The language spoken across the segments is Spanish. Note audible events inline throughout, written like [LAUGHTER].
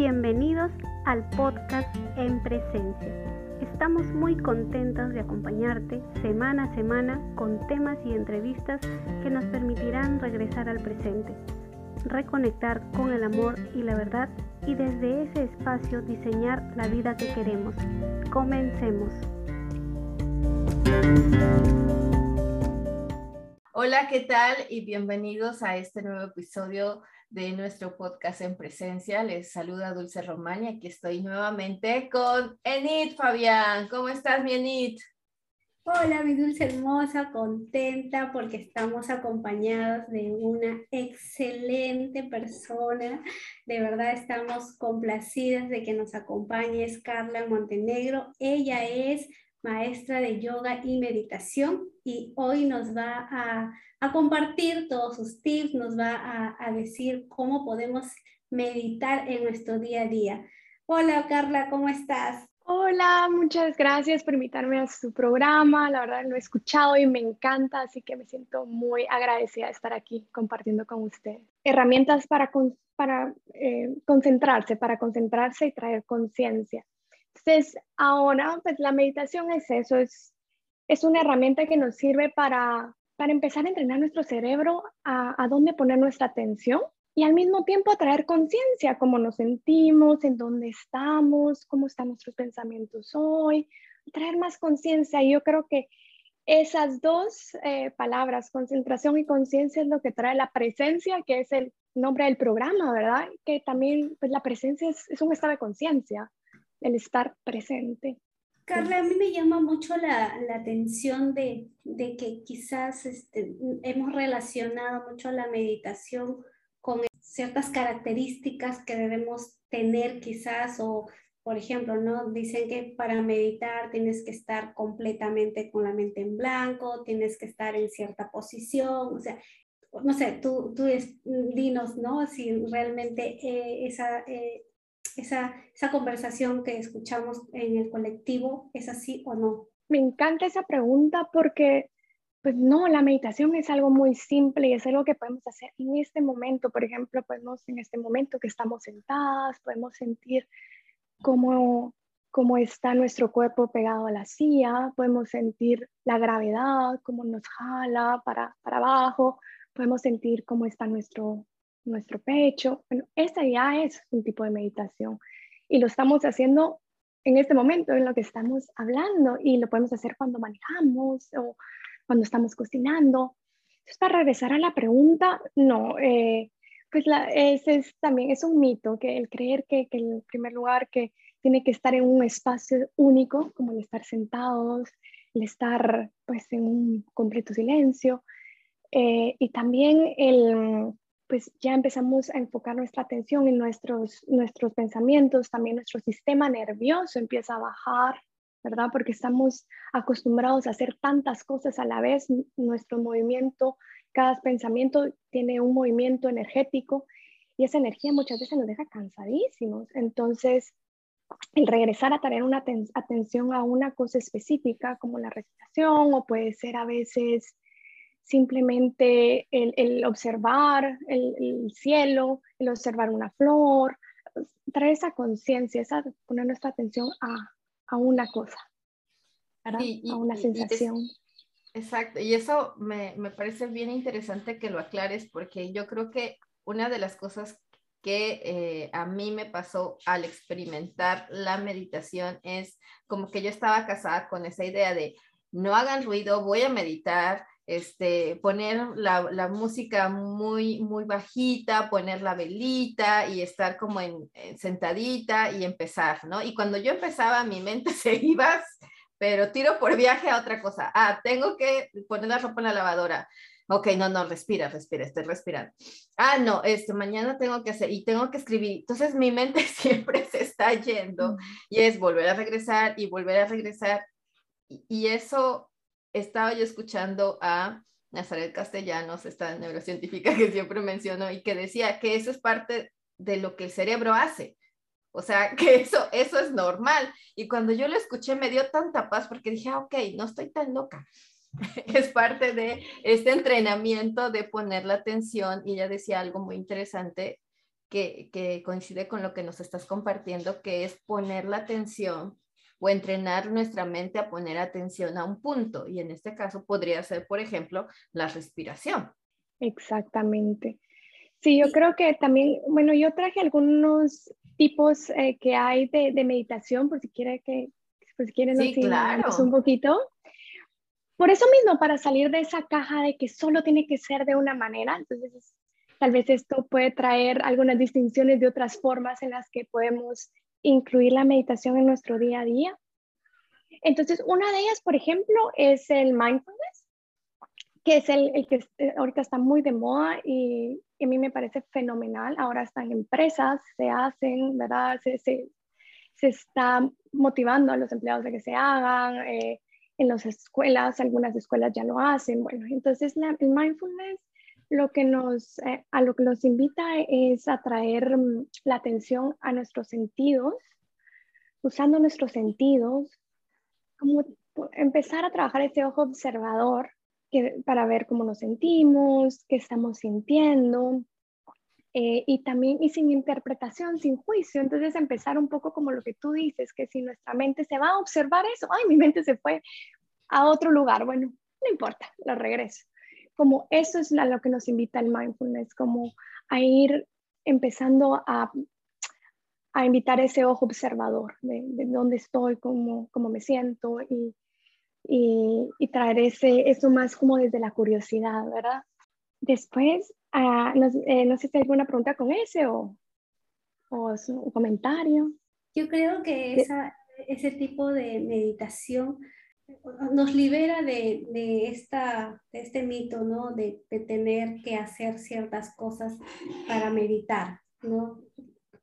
Bienvenidos al podcast En Presencia. Estamos muy contentos de acompañarte semana a semana con temas y entrevistas que nos permitirán regresar al presente, reconectar con el amor y la verdad y desde ese espacio diseñar la vida que queremos. Comencemos. Hola, ¿qué tal? Y bienvenidos a este nuevo episodio de nuestro podcast en presencia. Les saluda Dulce Román y aquí estoy nuevamente con Enid Fabián. ¿Cómo estás, mi Enid? Hola, mi dulce hermosa, contenta porque estamos acompañados de una excelente persona. De verdad estamos complacidas de que nos acompañe Carla Montenegro. Ella es maestra de yoga y meditación y hoy nos va a, compartir todos sus tips, nos va a, decir cómo podemos meditar en nuestro día a día. Hola Carla, ¿cómo estás? Hola, muchas gracias por invitarme a su programa. La verdad lo he escuchado y me encanta, así que me siento muy agradecida de estar aquí compartiendo con usted. Herramientas para, para eh, concentrarse, para concentrarse y traer conciencia. Entonces, ahora, pues la meditación es eso, es, es una herramienta que nos sirve para, para empezar a entrenar nuestro cerebro a, a dónde poner nuestra atención y al mismo tiempo atraer conciencia, cómo nos sentimos, en dónde estamos, cómo están nuestros pensamientos hoy, traer más conciencia. Y yo creo que esas dos eh, palabras, concentración y conciencia, es lo que trae la presencia, que es el nombre del programa, ¿verdad? Que también, pues la presencia es, es un estado de conciencia el estar presente. Carla, a mí me llama mucho la, la atención de, de, que quizás este, hemos relacionado mucho la meditación con ciertas características que debemos tener quizás o por ejemplo, ¿no? Dicen que para meditar tienes que estar completamente con la mente en blanco, tienes que estar en cierta posición, o sea, no sé, tú, tú dinos, ¿no? Si realmente eh, esa, eh, esa, esa conversación que escuchamos en el colectivo es así o no? Me encanta esa pregunta porque, pues no, la meditación es algo muy simple y es algo que podemos hacer en este momento. Por ejemplo, podemos en este momento que estamos sentadas, podemos sentir cómo, cómo está nuestro cuerpo pegado a la silla, podemos sentir la gravedad, cómo nos jala para, para abajo, podemos sentir cómo está nuestro nuestro pecho. Bueno, esa ya es un tipo de meditación y lo estamos haciendo en este momento en lo que estamos hablando y lo podemos hacer cuando manejamos o cuando estamos cocinando. Entonces, para regresar a la pregunta, no, eh, pues la, también es un mito, que el creer que, que en primer lugar que tiene que estar en un espacio único, como el estar sentados, el estar pues en un completo silencio, eh, y también el, pues ya empezamos a enfocar nuestra atención en nuestros, nuestros pensamientos, también nuestro sistema nervioso empieza a bajar, ¿verdad? Porque estamos acostumbrados a hacer tantas cosas a la vez, nuestro movimiento, cada pensamiento tiene un movimiento energético y esa energía muchas veces nos deja cansadísimos. Entonces, el regresar a tener una atención a una cosa específica como la respiración o puede ser a veces simplemente el, observar el, cielo, el observar una flor, traer esa conciencia, esa poner nuestra atención a, una cosa, a una sensación. exacto, y eso me, parece bien interesante que lo aclares porque yo creo que una de las cosas que eh, a mí me pasó al experimentar la meditación es como que yo estaba casada con esa idea de no hagan ruido, voy a meditar, este, poner la, música muy, muy bajita, poner la velita y estar como en, sentadita y empezar, ¿no? Y cuando yo empezaba, mi mente [LAUGHS] se iba, pero tiro por viaje a otra cosa. Ah, tengo que poner la ropa en la lavadora. Ok, no, no, respira, respira, estoy respirando. Ah, no, este, mañana tengo que hacer y tengo que escribir. Entonces mi mente [LAUGHS] siempre se está yendo y es volver a regresar y volver a regresar. y eso estaba yo escuchando a Nazaret Castellanos, esta neurocientífica que siempre menciono, y que decía que eso es parte de lo que el cerebro hace. O sea, [LAUGHS] que eso, eso es normal. Y cuando yo lo escuché me dio tanta paz porque dije, ah, ok, no estoy tan loca. [LAUGHS] es parte de este entrenamiento de poner la atención. Y ella decía algo muy interesante que, que coincide con lo que nos estás compartiendo, que es poner la atención o entrenar nuestra mente a poner atención a un punto. Y en este caso podría ser, por ejemplo, la respiración. Exactamente. Sí, yo creo que también, bueno, yo traje algunos tipos eh, que hay de, de, meditación, por si quiere que, por si quieren sí, claro. un poquito. Por eso mismo, para salir de esa caja de que solo tiene que ser de una manera, entonces tal vez esto puede traer algunas distinciones de otras formas en las que podemos incluir la meditación en nuestro día a día. Entonces, una de ellas, por ejemplo, es el mindfulness, que es el, que eh, ahorita está muy de moda y, a mí me parece fenomenal. Ahora están empresas, se hacen, ¿verdad? Se, se, se está motivando a los empleados de que se hagan. Eh, en las escuelas, algunas escuelas ya lo hacen. Bueno, entonces el mindfulness lo que nos, eh, a lo que nos invita es a traer mm, la atención a nuestros sentidos, usando nuestros sentidos, como empezar a trabajar ese ojo observador que, para ver cómo nos sentimos, qué estamos sintiendo, eh, y también y sin interpretación, sin juicio. Entonces empezar un poco como lo que tú dices, que si nuestra mente se va a observar eso, ay, mi mente se fue a otro lugar, bueno, no importa, lo regreso. Como eso es a lo que nos invita el mindfulness, como a ir empezando a, a invitar ese ojo observador de, de dónde estoy, cómo, cómo me siento y, y, y, traer ese, eso más como desde la curiosidad, ¿verdad? Después Ah, no, eh, no, sé si hay alguna pregunta con ese o, o un comentario. Yo creo que esa, ese tipo de meditación nos libera de, de, esta, de este mito, ¿no? De, de, tener que hacer ciertas cosas para meditar, ¿no?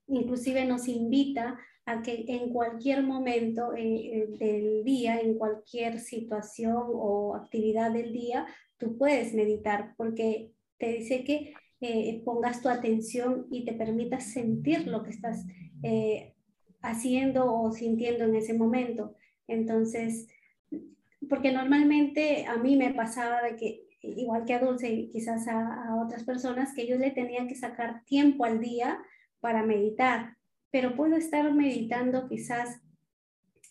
Inclusive nos invita a que en cualquier momento eh, eh, del día, en cualquier situación o actividad del día, tú puedes meditar, porque te dice que eh, pongas tu atención y te permitas sentir lo que estás haciendo o sintiendo en ese momento. Entonces, porque normalmente a mí me pasaba de que, igual que a Dulce y quizás a, otras personas, que ellos le tenían que sacar tiempo al día para meditar, pero puedo estar meditando quizás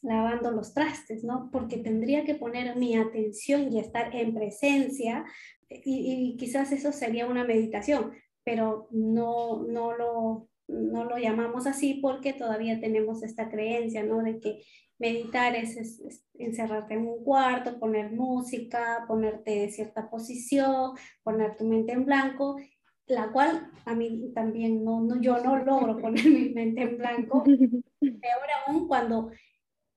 lavando los trastes, ¿no? Porque tendría que poner mi atención y estar en presencia y, quizás eso sería una meditación, pero no, no, lo, no lo llamamos así porque todavía tenemos esta creencia, ¿no? De que meditar es, es, encerrarte en un cuarto, poner música, ponerte de cierta posición, poner tu mente en blanco, la cual a mí también no, no yo no logro [LAUGHS] poner mi mente en blanco, [LAUGHS] peor aún cuando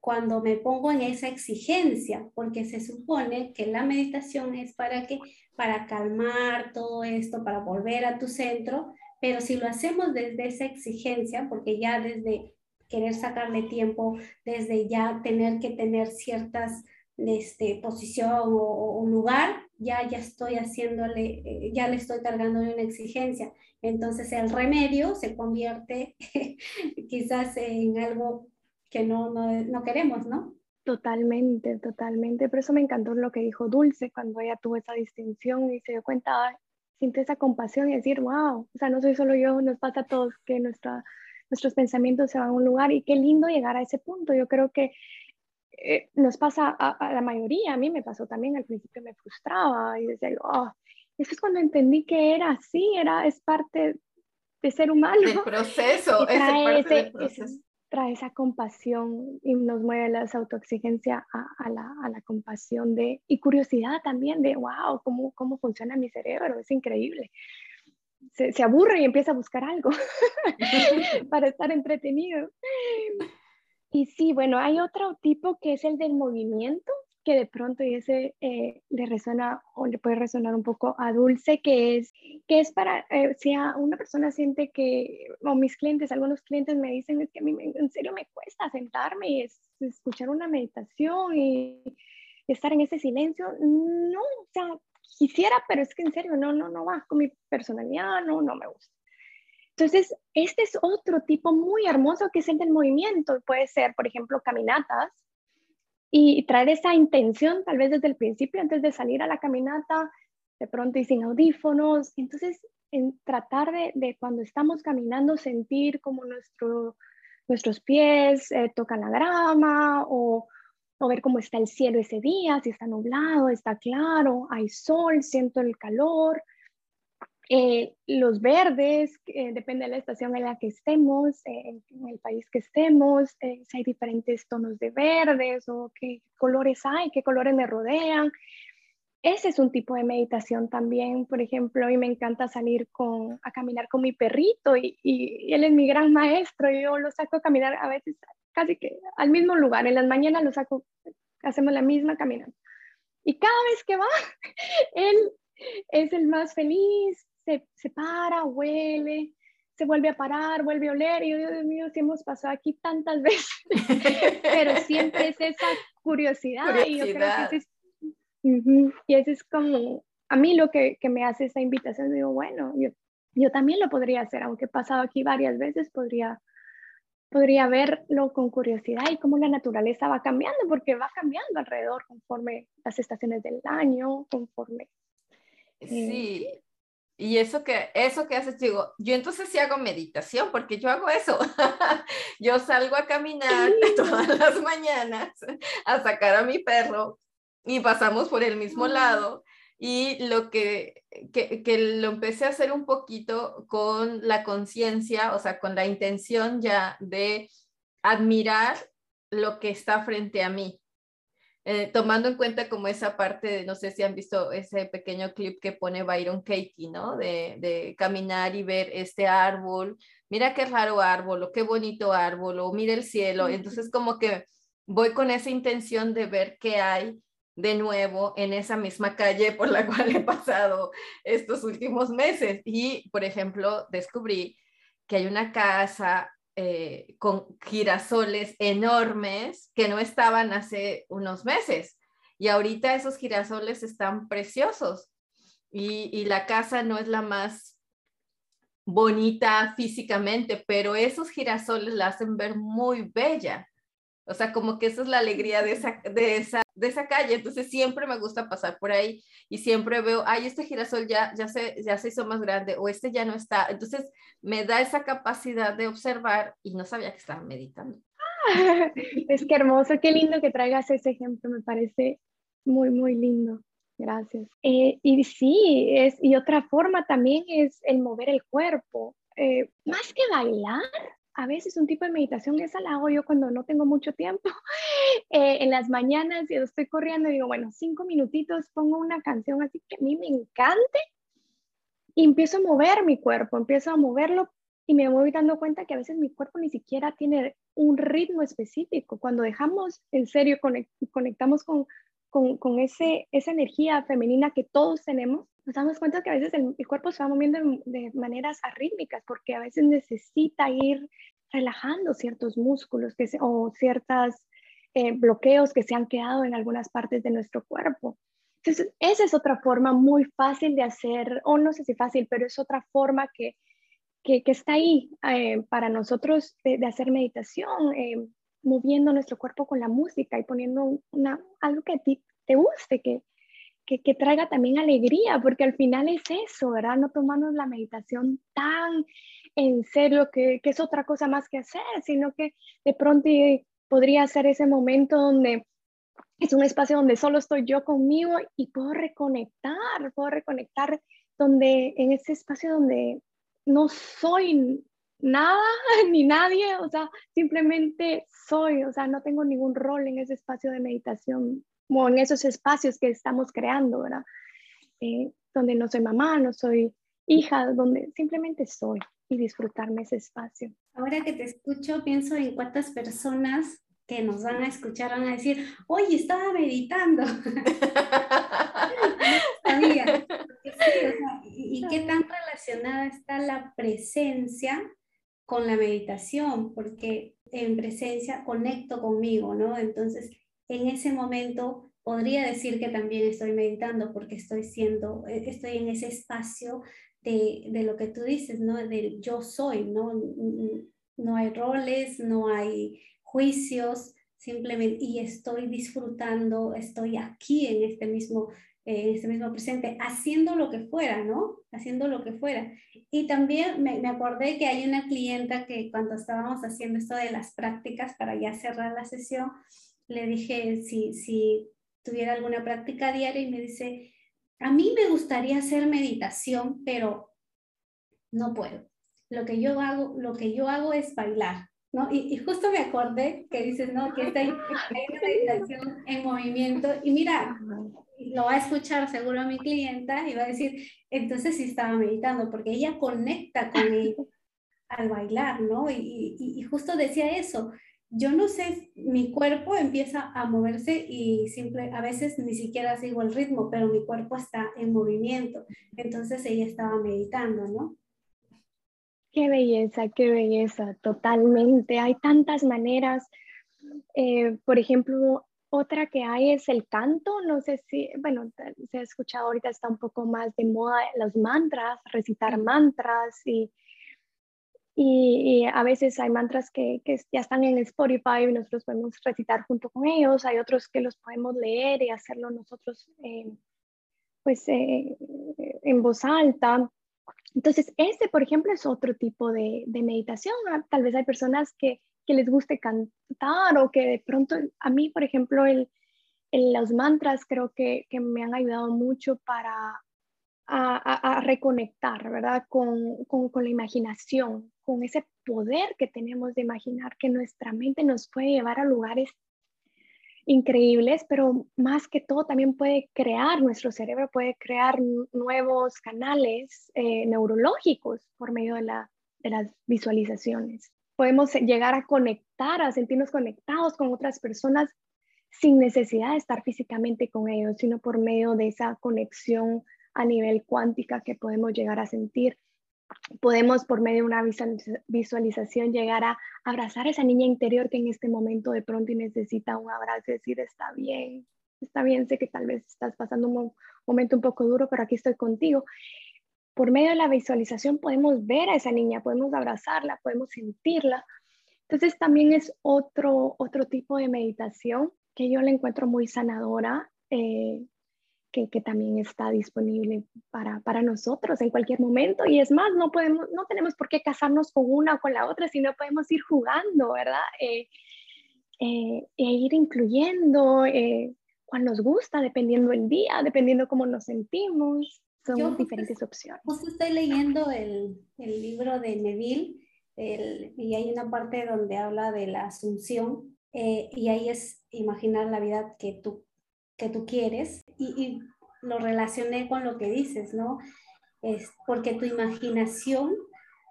cuando me pongo en esa exigencia, porque se supone que la meditación es para que para calmar todo esto, para volver a tu centro, pero si lo hacemos desde esa exigencia, porque ya desde querer sacarle tiempo, desde ya tener que tener ciertas este, posición o, lugar, ya, ya estoy haciéndole, eh, ya le estoy cargando una exigencia. Entonces el remedio se convierte [LAUGHS] quizás en algo que no, no, no queremos, ¿no? Totalmente, totalmente. Por eso me encantó lo que dijo Dulce cuando ella tuvo esa distinción y se dio cuenta, siente esa compasión y decir, wow, o sea, no soy solo yo, nos pasa a todos que nuestra, nuestros pensamientos se van a un lugar y qué lindo llegar a ese punto. Yo creo que eh, nos pasa a, la mayoría, a mí me pasó también, al principio me frustraba y decía, oh, eso es cuando entendí que era así, era, es parte de ser humano. El proceso, es parte del proceso [LAUGHS] trae esa compasión y nos mueve la autoexigencia a, a, la, a, la, compasión de, y curiosidad también de, wow, cómo, cómo funciona mi cerebro, es increíble. Se, se aburre y empieza a buscar algo [LAUGHS] para estar entretenido. Y sí, bueno, hay otro tipo que es el del movimiento, que de pronto y ese eh, le resuena o le puede resonar un poco a Dulce, que es, que es para, eh, si a una persona siente que, o mis clientes, algunos clientes me dicen, es que a mí en serio me cuesta sentarme y escuchar una meditación y, estar en ese silencio. No, o sea, quisiera, pero es que en serio no, no, no va con mi personalidad, no, no me gusta. Entonces, este es otro tipo muy hermoso que es el del movimiento. Puede ser, por ejemplo, caminatas, y traer esa intención tal vez desde el principio, antes de salir a la caminata, de pronto y sin audífonos. Entonces, en tratar de, cuando estamos caminando sentir como nuestro, nuestros pies eh, tocan la grama o, o, ver cómo está el cielo ese día, si está nublado, está claro, hay sol, siento el calor. Eh, los verdes, eh, depende de la estación en la que estemos, en el país que estemos, si hay diferentes tonos de verdes o qué colores hay, qué colores me rodean ese es un tipo de meditación también, por ejemplo, y me encanta salir con, a caminar con mi perrito y, y, él es mi gran maestro y yo lo saco a caminar a veces casi que al mismo lugar, en las mañanas lo saco, hacemos la misma caminata. Y cada vez que va, [LAUGHS] él es el más feliz, se, se para, huele, se vuelve a parar, vuelve a oler, y yo, Dios mío, si hemos pasado aquí tantas [LAUGHS] veces, pero siempre es esa curiosidad, curiosidad. y yo creo que ese es y eso es como, a mí lo que, que me hace esa invitación, digo, bueno, yo, yo también lo podría hacer, aunque he pasado aquí varias veces, podría, podría verlo con curiosidad y cómo la naturaleza va cambiando, porque va cambiando alrededor conforme las estaciones del año, conforme... Eh, sí, y eso que, eso que haces, digo, yo entonces sí hago meditación, porque yo hago eso. [LAUGHS] yo salgo a caminar [LAUGHS] todas las mañanas a sacar a mi perro y pasamos por el mismo lado. Y lo que, que, que, lo empecé a hacer un poquito con la conciencia, o sea, con la intención ya de admirar lo que está frente a mí. Eh, tomando en cuenta como esa parte, de, no sé si han visto ese pequeño clip que pone Byron Katie, ¿no? De, de, caminar y ver este árbol, mira qué raro árbol, o qué bonito árbol, o mira el cielo. Entonces como que voy con esa intención de ver qué hay de nuevo en esa misma calle por la [LAUGHS] cual he pasado estos últimos meses. Y, por ejemplo, descubrí que hay una casa eh, con girasoles enormes que no estaban hace unos meses. Y ahorita esos girasoles están preciosos. Y, la casa no es la más bonita físicamente, pero esos girasoles la hacen ver muy bella. O sea, como que esa es la alegría de esa, de esa calle. Entonces siempre me gusta pasar por ahí y siempre veo, ay, este girasol ya, ya, se, ya se hizo más grande o este ya no está. Entonces me da esa capacidad de observar y no sabía que estaba meditando. [LAUGHS] es que hermoso, qué lindo que traigas ese ejemplo, me parece muy, muy lindo. Gracias. Eh, y sí, es, y otra forma también es el mover el cuerpo. Eh, más que bailar, a veces un tipo de meditación, esa la hago yo cuando no tengo mucho tiempo, [LAUGHS] eh, en las mañanas y estoy corriendo y digo, bueno, cinco minutitos, pongo una canción así que a mí me encante y empiezo a mover mi cuerpo, empiezo a moverlo y me voy dando cuenta que a veces mi cuerpo ni siquiera tiene un ritmo específico. Cuando dejamos en serio, conectamos con, con, con ese, esa energía femenina que todos tenemos, nos damos cuenta que a veces el, cuerpo se va moviendo de, maneras arrítmicas porque a veces necesita ir relajando ciertos músculos que o ciertos eh, bloqueos que se han quedado en algunas partes de nuestro cuerpo. Entonces, esa es otra forma muy fácil de hacer, o no sé si fácil, pero es otra forma que, que, está ahí eh, para nosotros de, hacer meditación, eh, moviendo nuestro cuerpo con la música y poniendo una, algo que a ti te guste, que, que, traiga también alegría, porque al final es eso, ¿verdad? No tomarnos la meditación tan en serio que, que es otra cosa más que hacer, sino que de pronto podría ser ese momento donde es un espacio donde solo estoy yo conmigo y puedo reconectar, puedo reconectar donde en ese espacio donde no soy nada [LAUGHS] ni nadie, o sea, simplemente soy, o sea, no tengo ningún rol en ese espacio de meditación como en esos espacios que estamos creando, ¿verdad? Eh, donde no soy mamá, no soy hija, donde simplemente soy y disfrutarme ese espacio. Ahora que te escucho, pienso en cuántas personas que nos van a escuchar van a decir, oye, estaba meditando. [LAUGHS] sabía. y qué tan relacionada está la presencia con la meditación, porque en presencia conecto conmigo, ¿no? Entonces, en ese momento podría decir que también estoy meditando porque estoy siendo, eh, estoy en ese espacio de, de lo que tú dices, ¿no? Del yo soy, ¿no? No hay roles, no hay juicios, simplemente, y estoy disfrutando, estoy aquí en este mismo en este mismo presente, haciendo lo que fuera, ¿no? Haciendo lo que fuera. Y también me, me, acordé que hay una clienta que cuando estábamos haciendo esto de las prácticas para ya cerrar la sesión, le dije si, si tuviera alguna práctica diaria y me dice, a mí me gustaría hacer meditación, pero no puedo. Lo que yo hago, lo que yo hago es bailar. ¿No? Y, y, justo me acordé que dices, no, que está hay una meditación en movimiento. Y mira, lo va a escuchar seguro a mi clienta y va a decir, entonces sí estaba meditando, porque ella conecta con [LAUGHS] él al bailar, ¿no? Y, y, y, justo decía eso, yo no sé, mi cuerpo empieza a moverse y simple, a veces ni siquiera sigo el ritmo, pero mi cuerpo está en movimiento. Entonces ella estaba meditando, ¿no? Qué belleza, qué belleza, totalmente. Hay tantas maneras. Eh, por ejemplo, otra que hay es el canto, no sé si, bueno, se ha escuchado ahorita, está un poco más de moda los mantras, recitar mantras y, y, a veces hay mantras que, que, ya están en Spotify y nosotros podemos recitar junto con ellos, hay otros que los podemos leer y hacerlo nosotros eh, pues eh, en voz alta. Entonces, ese, por ejemplo, es otro tipo de, de meditación. Tal vez hay personas que que les guste cantar o que de pronto, a mí, por ejemplo, el, los mantras creo que, que, me han ayudado mucho para a, reconectar, ¿verdad? Con, con, con, la imaginación, con ese poder que tenemos de imaginar que nuestra mente nos puede llevar a lugares increíbles, pero más que todo también puede crear, nuestro cerebro puede crear nuevos canales eh, neurológicos por medio de, la, de las visualizaciones podemos llegar a conectar, a sentirnos conectados con otras personas sin necesidad de estar físicamente con ellos, sino por medio de esa conexión a nivel cuántica que podemos llegar a sentir. Podemos por medio de una visualización llegar a abrazar a esa niña interior que en este momento de pronto necesita un abrazo y decir, está bien, está bien, sé que tal vez estás pasando un momento un poco duro, pero aquí estoy contigo por medio de la visualización podemos ver a esa niña, podemos abrazarla, podemos sentirla. Entonces también es otro, otro tipo de meditación que yo la encuentro muy sanadora, eh, que, que, también está disponible para, para, nosotros en cualquier momento. Y es más, no, podemos, no tenemos por qué casarnos con una o con la otra, sino podemos ir jugando, ¿verdad? Eh, eh, e ir incluyendo cuando nos gusta, dependiendo el día, dependiendo cómo nos sentimos son diferentes opciones. Justo estoy leyendo el, el libro de Neville y hay una parte donde habla de la asunción eh, y ahí es imaginar la vida que tú, que tú quieres y, lo relacioné con lo que dices, ¿no? Es porque tu imaginación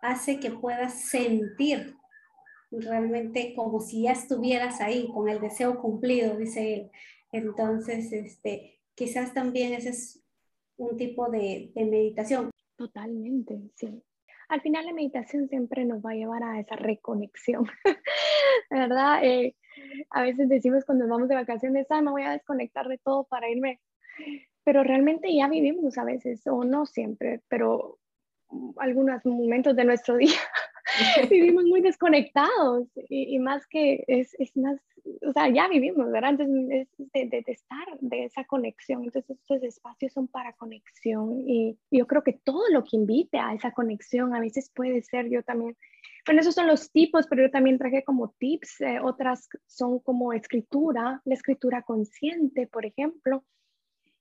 hace que puedas sentir realmente como si ya estuvieras ahí con el deseo cumplido, dice él. Entonces, este, quizás también ese es un tipo de, meditación. Totalmente, sí. Al final la meditación siempre nos va a llevar a esa reconexión, [LAUGHS] ¿verdad? Eh, a veces decimos cuando vamos de vacaciones, ah, me voy a desconectar de todo para irme, pero realmente ya vivimos a veces, o no siempre, pero algunos momentos de nuestro [LAUGHS] día [LAUGHS] vivimos muy desconectados y, más que es, es, más, o sea, ya vivimos, ¿verdad? Entonces es de, de, estar, de esa conexión. Entonces estos espacios son para conexión y yo creo que todo lo que invite a esa conexión a veces puede ser yo también. Bueno, esos son los tipos, pero yo también traje como tips. Eh, otras son como escritura, la escritura consciente, por ejemplo.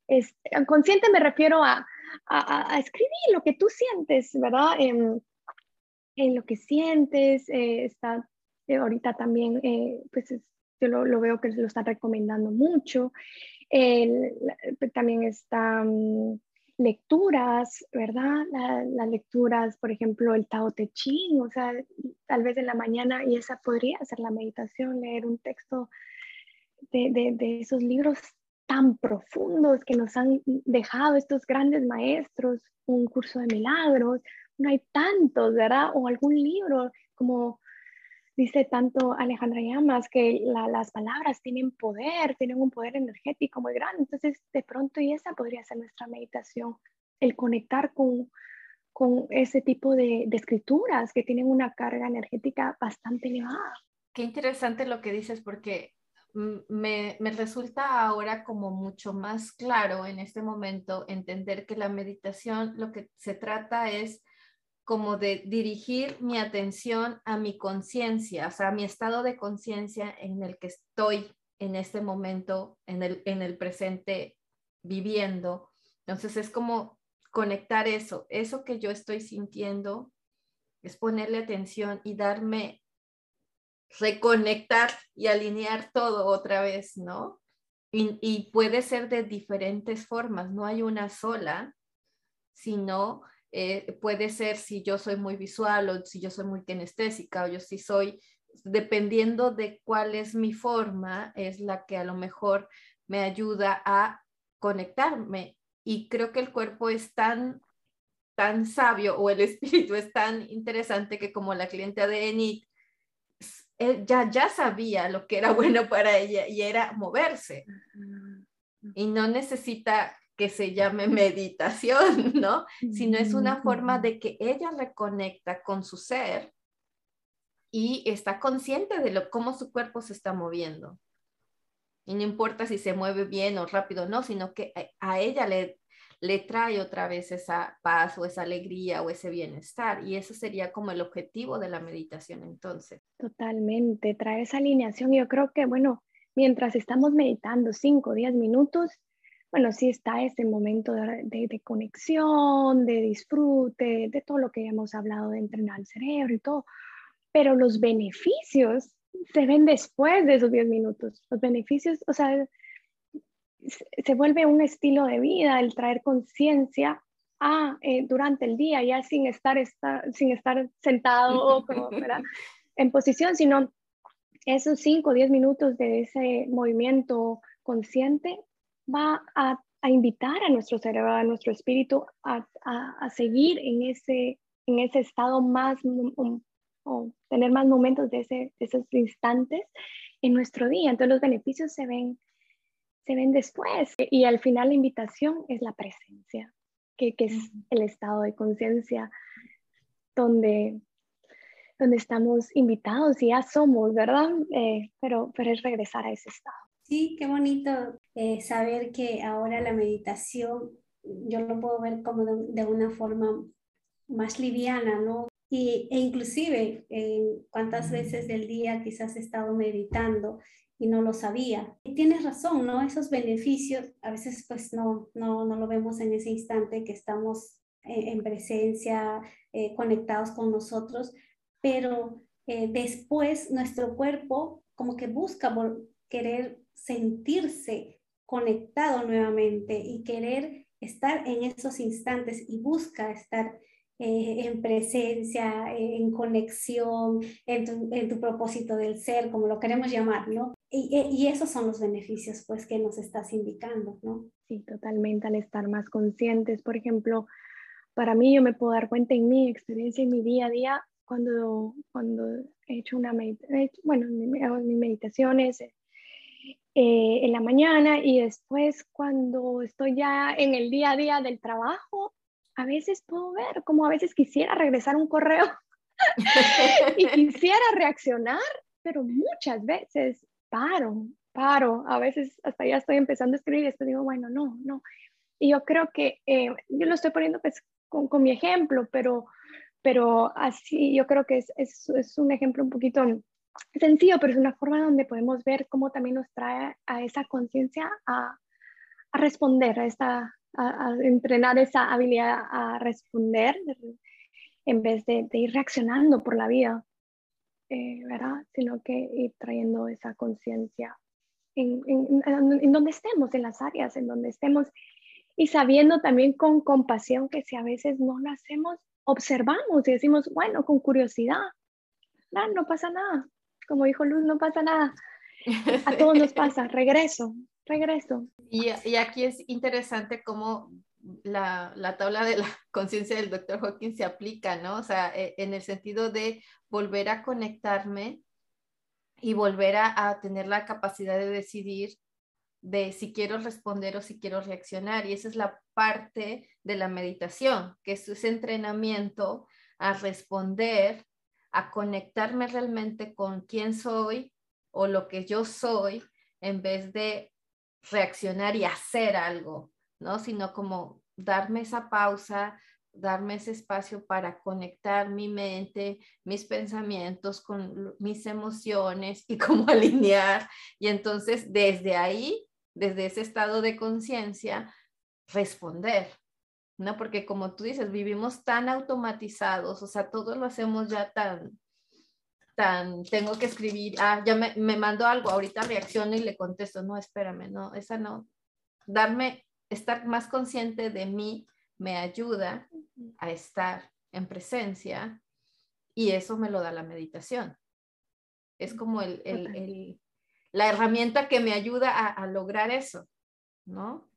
Es, consciente me refiero a, a, escribir lo que tú sientes, ¿verdad? En lo que sientes, eh, está eh, ahorita también, eh, pues yo lo, veo que lo están recomendando mucho. también están mm, lecturas, ¿verdad? las lecturas, por ejemplo, el Tao Te Ching, o sea, tal vez en la mañana, y esa podría ser la meditación, leer un texto de, de esos libros tan profundos que nos han dejado estos grandes maestros, un curso de milagros, no hay tantos, ¿verdad? O algún libro, como dice tanto Alejandra Llamas, que las palabras tienen poder, tienen un poder energético muy grande. Entonces, de pronto, y esa podría ser nuestra meditación, el conectar con, con ese tipo de, de escrituras que tienen una carga energética bastante elevada. Qué interesante lo que dices, porque me, me, resulta ahora como mucho más claro en este momento entender que la meditación lo que se trata es como de dirigir mi atención a mi conciencia, o sea, a mi estado de conciencia en el que estoy en este momento, en el, en el presente, viviendo. Entonces es como conectar eso, eso que yo estoy sintiendo, es ponerle atención y darme, reconectar y alinear todo otra vez, ¿no? Y, puede ser de diferentes formas, no hay una sola, sino eh, puede ser si yo soy muy visual o si yo soy muy kinestésica o yo sí soy, dependiendo de cuál es mi forma, es la que a lo mejor me ayuda a conectarme. Y creo que el cuerpo es tan, tan sabio o el [LAUGHS] espíritu es tan interesante que como la cliente de Enid, eh, ya, ya sabía lo que era [LAUGHS] bueno para ella y era moverse. Y no necesita que se llame meditación, [LAUGHS] ¿no? Sino es una forma de que ella reconecta con su ser y está consciente de lo, cómo su cuerpo se está moviendo. Y no importa si se mueve bien o rápido, no, sino que a ella le, le trae otra vez esa paz o esa alegría o ese bienestar. Y eso sería como el objetivo de la meditación entonces. Totalmente, trae esa alineación. Yo creo que, bueno, mientras estamos meditando 5 o 10 minutos, bueno, sí está ese momento de, conexión, de disfrute, de todo lo que hemos hablado de entrenar el cerebro y todo, pero los beneficios se ven después de esos 10 minutos. Los beneficios, o sea, se vuelve un estilo de vida el traer conciencia a, eh, durante el día, ya sin estar, sin estar sentado [LAUGHS] como, en posición, sino esos 5 o 10 minutos de ese movimiento consciente va a, invitar a nuestro cerebro, a nuestro espíritu a, seguir en ese, en ese estado más, o tener más momentos de, ese, esos instantes en nuestro día. Entonces los beneficios se ven, se ven después. Y al final la invitación es la presencia, que, es el estado de conciencia donde, donde estamos invitados y ya somos, ¿verdad? Eh, pero, pero es regresar a ese estado. Sí, qué bonito eh, saber que ahora la meditación yo lo puedo ver como de, una forma más liviana, ¿no? Y, e inclusive, en cuántas veces del día quizás he estado meditando y no lo sabía. Y tienes razón, ¿no? Esos beneficios a veces pues no, no, no lo vemos en ese instante que estamos en, presencia, eh, conectados con nosotros, pero eh, después nuestro cuerpo como que busca querer sentirse conectado nuevamente y querer estar en esos instantes y busca estar eh, en presencia, en conexión, en tu, propósito del ser, como lo queremos llamar, ¿no? Y, y, esos son los beneficios, pues, que nos estás indicando, ¿no? Sí, totalmente, al estar más conscientes. Por ejemplo, para mí yo me puedo dar cuenta en mi experiencia, en mi día a día, cuando, cuando he hecho una meditación, bueno, hago mis meditaciones, eh, en la mañana y después cuando estoy ya en el día a día del trabajo, a veces puedo ver como a veces quisiera regresar un correo [LAUGHS] y quisiera reaccionar, pero muchas veces paro, paro, a veces hasta ya estoy empezando a escribir y esto digo, bueno, no, no. Y yo creo que eh, yo lo estoy poniendo pues con, con, mi ejemplo, pero, pero así yo creo que es, es, es un ejemplo un poquito sencillo, pero es una forma donde podemos ver cómo también nos trae a esa conciencia a, a, responder, a, esta, a, entrenar esa habilidad a responder en vez de, ir reaccionando por la vida, eh, ¿verdad? Sino que ir trayendo esa conciencia en, en, en, donde estemos, en las áreas en donde estemos, y sabiendo también con compasión que si a veces no lo hacemos, observamos y decimos, bueno, con curiosidad, no, no pasa nada, como dijo Luz, no pasa nada. A todos nos [LAUGHS] pasa, regreso, regreso. Y, y aquí es interesante cómo la, la, tabla de la [LAUGHS] conciencia del doctor Hawkins se aplica, ¿no? O sea, e, en el sentido de volver a conectarme y volver a, a, tener la capacidad de decidir de si quiero responder o si quiero reaccionar. Y esa es la parte de la meditación, que es ese entrenamiento a responder a conectarme realmente con quién soy o lo que yo soy en vez de reaccionar y hacer algo, ¿no? Sino como darme esa pausa, darme ese espacio para conectar mi mente, mis pensamientos con mis emociones y [LAUGHS] cómo alinear. Y entonces desde ahí, desde ese estado de conciencia, responder, ¿no? Porque como tú dices, vivimos tan automatizados, o sea, todos lo hacemos ya tan, tan, tengo que escribir, ah, ya me, me mandó algo, ahorita reacciono y le contesto, no, espérame, no, esa no. Darme, estar más consciente de mí me ayuda a estar en presencia y eso me lo da la meditación. Es como el, el, el, la herramienta que me ayuda a, a, lograr eso, ¿no?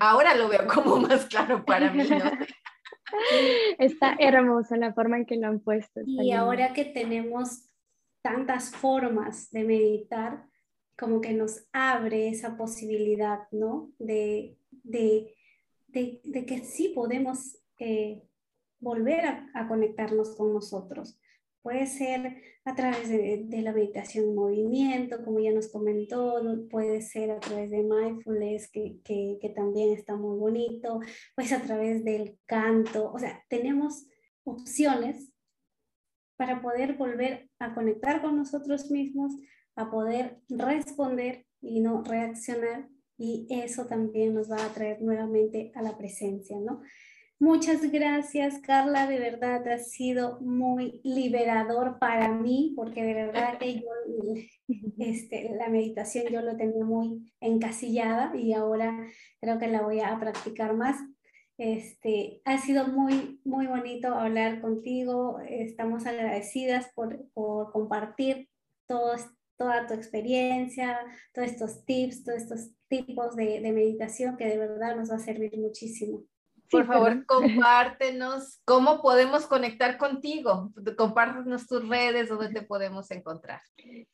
Ahora lo veo como más claro para mí, ¿no? [LAUGHS] Está hermosa la forma en que lo han puesto. Y ahora que tenemos tantas formas de meditar, como que nos abre esa posibilidad, ¿no? De, de, de, de que sí podemos eh, volver a, a, conectarnos con nosotros. Puede ser a través de, de, la meditación en movimiento, como ya nos comentó, puede ser a través de mindfulness, que, que, que también está muy bonito, pues a través del canto, o sea, tenemos opciones para poder volver a conectar con nosotros mismos, a poder responder y no reaccionar, y eso también nos va a traer nuevamente a la presencia, ¿no? Muchas gracias, Carla. De verdad ha sido muy liberador para mí, porque de verdad que yo, [LAUGHS] este, la meditación yo lo tenía muy encasillada y ahora creo que la voy a practicar más. Este, ha sido muy, muy bonito hablar contigo. Estamos agradecidas por, por compartir todos, toda tu experiencia, todos estos tips, todos estos tipos de, de meditación que de verdad nos va a servir muchísimo. Por favor, compártenos cómo podemos conectar contigo. Compártenos tus redes, donde te podemos encontrar.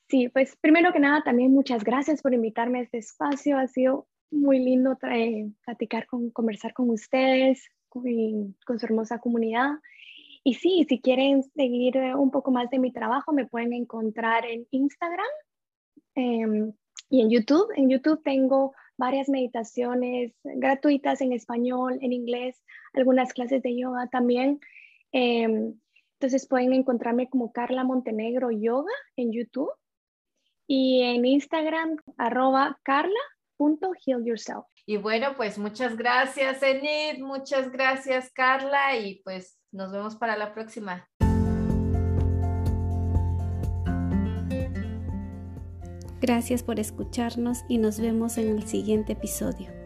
Sí, pues primero que nada, también muchas gracias por invitarme a este espacio. Ha sido muy lindo traer, platicar, con, conversar con ustedes, con, con su hermosa comunidad. Y sí, si quieren seguir un poco más de mi trabajo, me pueden encontrar en Instagram eh, y en YouTube. En YouTube tengo varias meditaciones gratuitas en español, en inglés, algunas clases de yoga también. Eh, entonces pueden encontrarme como Carla Montenegro Yoga en YouTube y en Instagram arroba carla.healyourself. Y bueno, pues muchas gracias Enid, muchas gracias Carla y pues nos vemos para la próxima. Gracias por escucharnos y nos vemos en el siguiente episodio.